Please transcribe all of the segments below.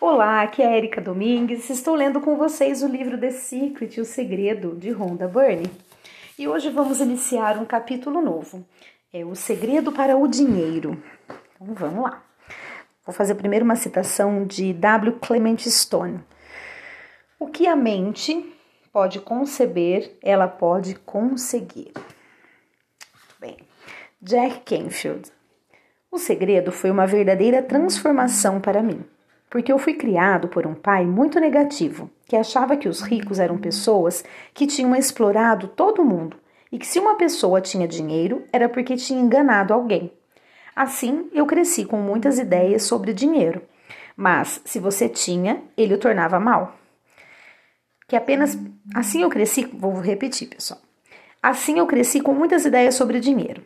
Olá, aqui é Erika Domingues. Estou lendo com vocês o livro The Secret, O Segredo, de Rhonda Byrne. E hoje vamos iniciar um capítulo novo. É O Segredo para o Dinheiro. Então vamos lá. Vou fazer primeiro uma citação de W. Clement Stone. O que a mente pode conceber, ela pode conseguir. Bem. Jack Canfield. O segredo foi uma verdadeira transformação para mim, porque eu fui criado por um pai muito negativo, que achava que os ricos eram pessoas que tinham explorado todo mundo e que se uma pessoa tinha dinheiro era porque tinha enganado alguém. Assim, eu cresci com muitas ideias sobre dinheiro, mas se você tinha, ele o tornava mal. Que apenas assim eu cresci, vou repetir, pessoal. Assim eu cresci com muitas ideias sobre dinheiro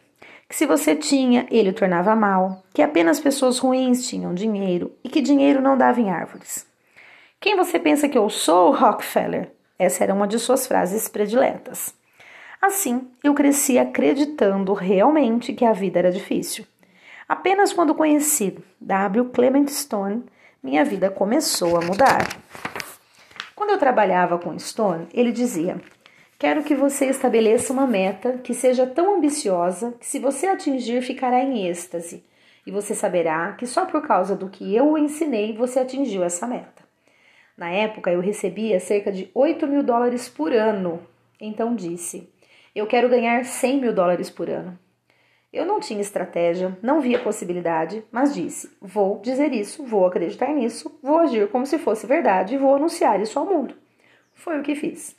que se você tinha, ele o tornava mal, que apenas pessoas ruins tinham dinheiro e que dinheiro não dava em árvores. Quem você pensa que eu sou, Rockefeller? Essa era uma de suas frases prediletas. Assim, eu cresci acreditando realmente que a vida era difícil. Apenas quando conheci W. Clement Stone, minha vida começou a mudar. Quando eu trabalhava com Stone, ele dizia: Quero que você estabeleça uma meta que seja tão ambiciosa que, se você atingir, ficará em êxtase, e você saberá que só por causa do que eu o ensinei você atingiu essa meta. Na época, eu recebia cerca de 8 mil dólares por ano, então disse: Eu quero ganhar 100 mil dólares por ano. Eu não tinha estratégia, não via possibilidade, mas disse: Vou dizer isso, vou acreditar nisso, vou agir como se fosse verdade e vou anunciar isso ao mundo. Foi o que fiz.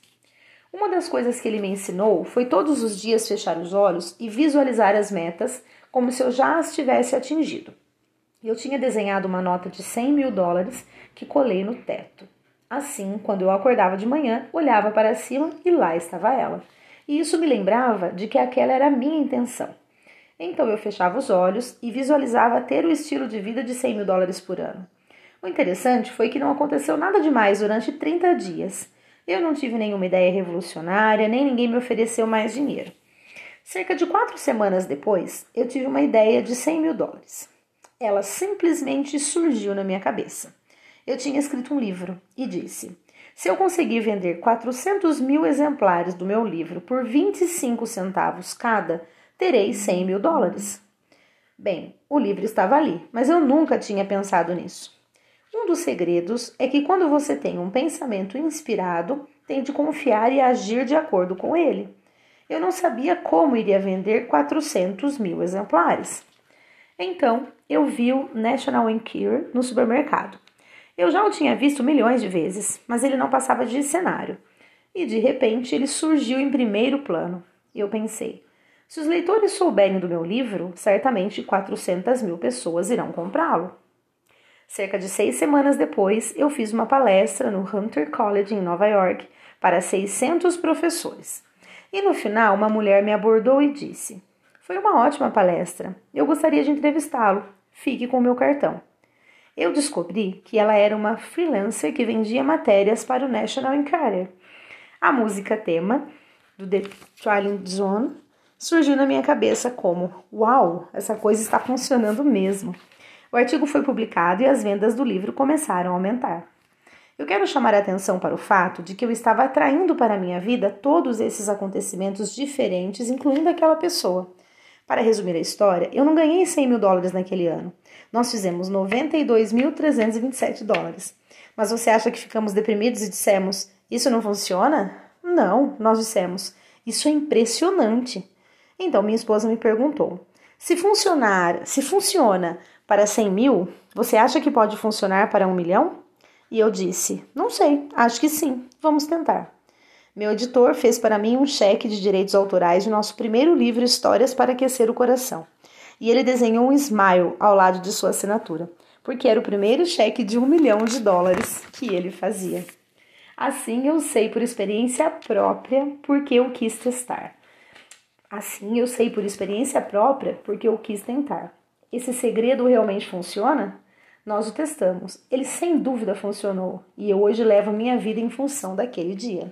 Uma das coisas que ele me ensinou foi todos os dias fechar os olhos e visualizar as metas como se eu já as tivesse atingido. Eu tinha desenhado uma nota de 100 mil dólares que colei no teto. Assim, quando eu acordava de manhã, olhava para cima e lá estava ela. E isso me lembrava de que aquela era a minha intenção. Então eu fechava os olhos e visualizava ter o estilo de vida de 100 mil dólares por ano. O interessante foi que não aconteceu nada demais durante 30 dias. Eu não tive nenhuma ideia revolucionária, nem ninguém me ofereceu mais dinheiro. Cerca de quatro semanas depois, eu tive uma ideia de 100 mil dólares. Ela simplesmente surgiu na minha cabeça. Eu tinha escrito um livro e disse: se eu conseguir vender 400 mil exemplares do meu livro por 25 centavos cada, terei 100 mil dólares. Bem, o livro estava ali, mas eu nunca tinha pensado nisso. Um dos segredos é que quando você tem um pensamento inspirado, tem de confiar e agir de acordo com ele. Eu não sabia como iria vender 400 mil exemplares. Então, eu vi o National Enquirer no supermercado. Eu já o tinha visto milhões de vezes, mas ele não passava de cenário. E de repente ele surgiu em primeiro plano. Eu pensei: se os leitores souberem do meu livro, certamente 400 mil pessoas irão comprá-lo. Cerca de seis semanas depois, eu fiz uma palestra no Hunter College em Nova York para 600 professores. E no final, uma mulher me abordou e disse: Foi uma ótima palestra. Eu gostaria de entrevistá-lo. Fique com o meu cartão. Eu descobri que ela era uma freelancer que vendia matérias para o National Enquirer. A música tema do The Trialing Zone surgiu na minha cabeça como: Uau, essa coisa está funcionando mesmo. O artigo foi publicado e as vendas do livro começaram a aumentar. Eu quero chamar a atenção para o fato de que eu estava atraindo para a minha vida todos esses acontecimentos diferentes, incluindo aquela pessoa. Para resumir a história, eu não ganhei 100 mil dólares naquele ano. Nós fizemos 92.327 dólares. Mas você acha que ficamos deprimidos e dissemos: Isso não funciona? Não, nós dissemos: Isso é impressionante. Então minha esposa me perguntou: Se funcionar, se funciona para 100 mil, você acha que pode funcionar para um milhão? E eu disse: Não sei, acho que sim, vamos tentar. Meu editor fez para mim um cheque de direitos autorais de nosso primeiro livro Histórias para Aquecer o Coração. E ele desenhou um smile ao lado de sua assinatura, porque era o primeiro cheque de um milhão de dólares que ele fazia. Assim eu sei por experiência própria porque eu quis testar. Assim eu sei por experiência própria porque eu quis tentar. Esse segredo realmente funciona? Nós o testamos. Ele sem dúvida funcionou e eu hoje levo minha vida em função daquele dia.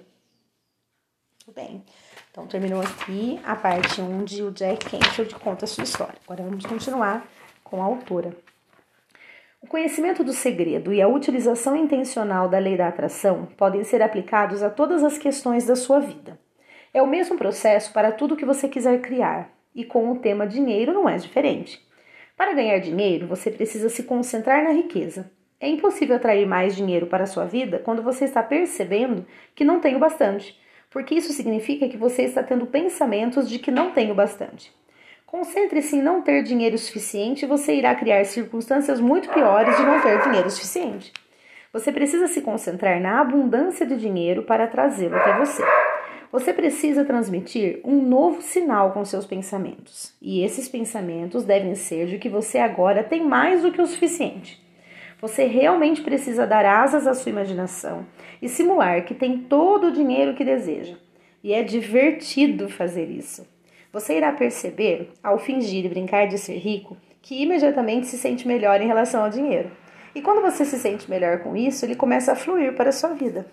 Tudo bem. Então terminou aqui a parte onde o Jack Canfield conta a sua história. Agora vamos continuar com a autora. O conhecimento do segredo e a utilização intencional da lei da atração podem ser aplicados a todas as questões da sua vida. É o mesmo processo para tudo que você quiser criar, e com o tema dinheiro não é diferente. Para ganhar dinheiro, você precisa se concentrar na riqueza. É impossível atrair mais dinheiro para a sua vida quando você está percebendo que não tem o bastante, porque isso significa que você está tendo pensamentos de que não tem o bastante. Concentre-se em não ter dinheiro suficiente e você irá criar circunstâncias muito piores de não ter dinheiro suficiente. Você precisa se concentrar na abundância de dinheiro para trazê-lo até você. Você precisa transmitir um novo sinal com seus pensamentos. E esses pensamentos devem ser de que você agora tem mais do que o suficiente. Você realmente precisa dar asas à sua imaginação e simular que tem todo o dinheiro que deseja. E é divertido fazer isso. Você irá perceber, ao fingir e brincar de ser rico, que imediatamente se sente melhor em relação ao dinheiro. E quando você se sente melhor com isso, ele começa a fluir para a sua vida.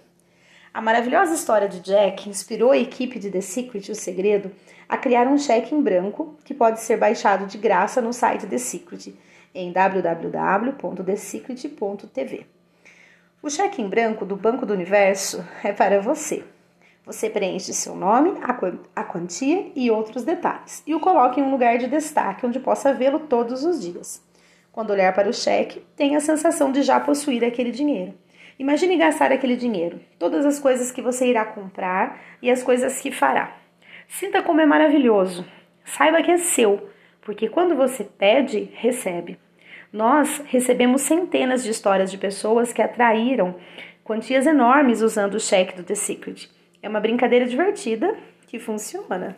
A maravilhosa história de Jack inspirou a equipe de The Secret, o segredo, a criar um cheque em branco que pode ser baixado de graça no site The Secret, em www.thesecret.tv. O cheque em branco do Banco do Universo é para você. Você preenche seu nome, a quantia e outros detalhes e o coloca em um lugar de destaque onde possa vê-lo todos os dias. Quando olhar para o cheque, tenha a sensação de já possuir aquele dinheiro. Imagine gastar aquele dinheiro, todas as coisas que você irá comprar e as coisas que fará. Sinta como é maravilhoso. Saiba que é seu, porque quando você pede, recebe. Nós recebemos centenas de histórias de pessoas que atraíram quantias enormes usando o cheque do The Secret. É uma brincadeira divertida que funciona.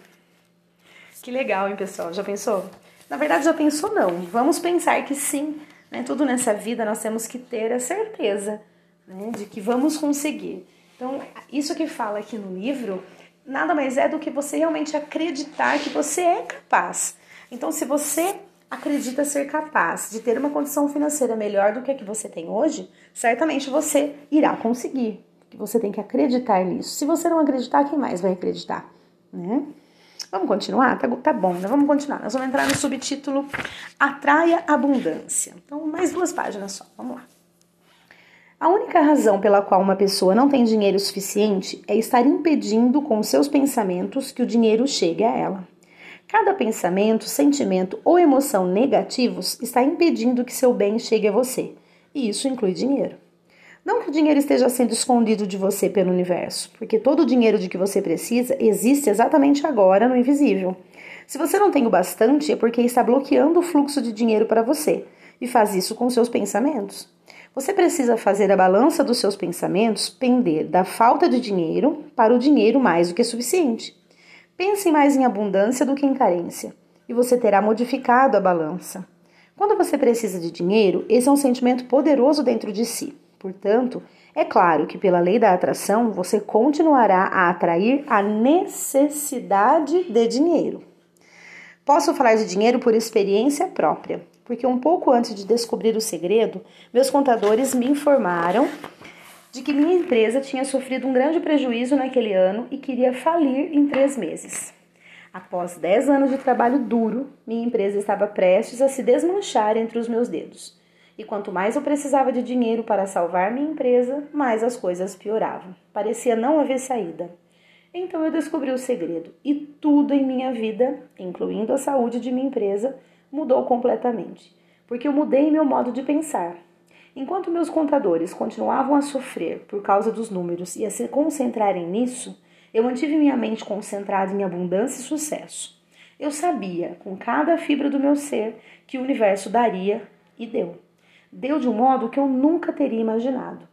Que legal, hein, pessoal? Já pensou? Na verdade, já pensou não. Vamos pensar que sim. Né? Tudo nessa vida nós temos que ter a certeza né? de que vamos conseguir. Então, isso que fala aqui no livro nada mais é do que você realmente acreditar que você é capaz. Então, se você acredita ser capaz de ter uma condição financeira melhor do que a que você tem hoje, certamente você irá conseguir que você tem que acreditar nisso. Se você não acreditar, quem mais vai acreditar? Né? Vamos continuar? Tá, tá bom, né? vamos continuar. Nós vamos entrar no subtítulo Atraia Abundância. Então, mais duas páginas só. Vamos lá. A única razão pela qual uma pessoa não tem dinheiro suficiente é estar impedindo com seus pensamentos que o dinheiro chegue a ela. Cada pensamento, sentimento ou emoção negativos está impedindo que seu bem chegue a você, e isso inclui dinheiro. Não que o dinheiro esteja sendo escondido de você pelo universo, porque todo o dinheiro de que você precisa existe exatamente agora no invisível. Se você não tem o bastante, é porque está bloqueando o fluxo de dinheiro para você e faz isso com seus pensamentos. Você precisa fazer a balança dos seus pensamentos pender da falta de dinheiro para o dinheiro mais do que suficiente. Pense mais em abundância do que em carência, e você terá modificado a balança. Quando você precisa de dinheiro, esse é um sentimento poderoso dentro de si. Portanto, é claro que pela lei da atração você continuará a atrair a necessidade de dinheiro. Posso falar de dinheiro por experiência própria, porque um pouco antes de descobrir o segredo, meus contadores me informaram de que minha empresa tinha sofrido um grande prejuízo naquele ano e queria falir em três meses. Após dez anos de trabalho duro, minha empresa estava prestes a se desmanchar entre os meus dedos. E quanto mais eu precisava de dinheiro para salvar minha empresa, mais as coisas pioravam. Parecia não haver saída. Então eu descobri o segredo e tudo em minha vida, incluindo a saúde de minha empresa, mudou completamente, porque eu mudei meu modo de pensar. Enquanto meus contadores continuavam a sofrer por causa dos números e a se concentrarem nisso, eu mantive minha mente concentrada em abundância e sucesso. Eu sabia, com cada fibra do meu ser, que o universo daria e deu deu de um modo que eu nunca teria imaginado.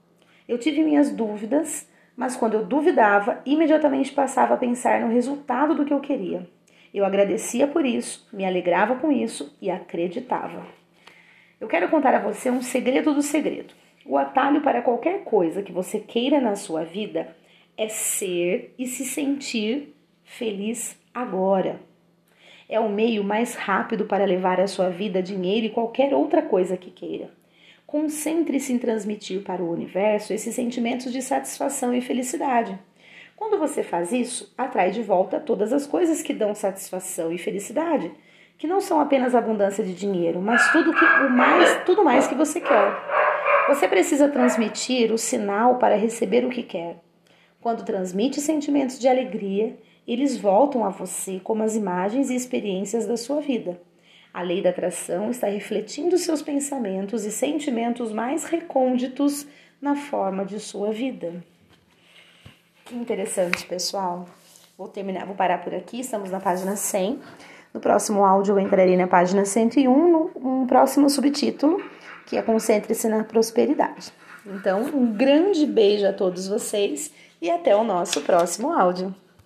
Eu tive minhas dúvidas, mas quando eu duvidava, imediatamente passava a pensar no resultado do que eu queria. Eu agradecia por isso, me alegrava com isso e acreditava. Eu quero contar a você um segredo do segredo. O atalho para qualquer coisa que você queira na sua vida é ser e se sentir feliz agora. É o meio mais rápido para levar a sua vida dinheiro e qualquer outra coisa que queira. Concentre-se em transmitir para o universo esses sentimentos de satisfação e felicidade. Quando você faz isso, atrai de volta todas as coisas que dão satisfação e felicidade, que não são apenas abundância de dinheiro, mas tudo que o mais, tudo mais que você quer. Você precisa transmitir o sinal para receber o que quer. Quando transmite sentimentos de alegria, eles voltam a você como as imagens e experiências da sua vida. A lei da atração está refletindo seus pensamentos e sentimentos mais recônditos na forma de sua vida. Que interessante, pessoal. Vou terminar, vou parar por aqui, estamos na página 100. No próximo áudio eu entrarei na página 101, no um próximo subtítulo, que é Concentre-se na Prosperidade. Então, um grande beijo a todos vocês e até o nosso próximo áudio.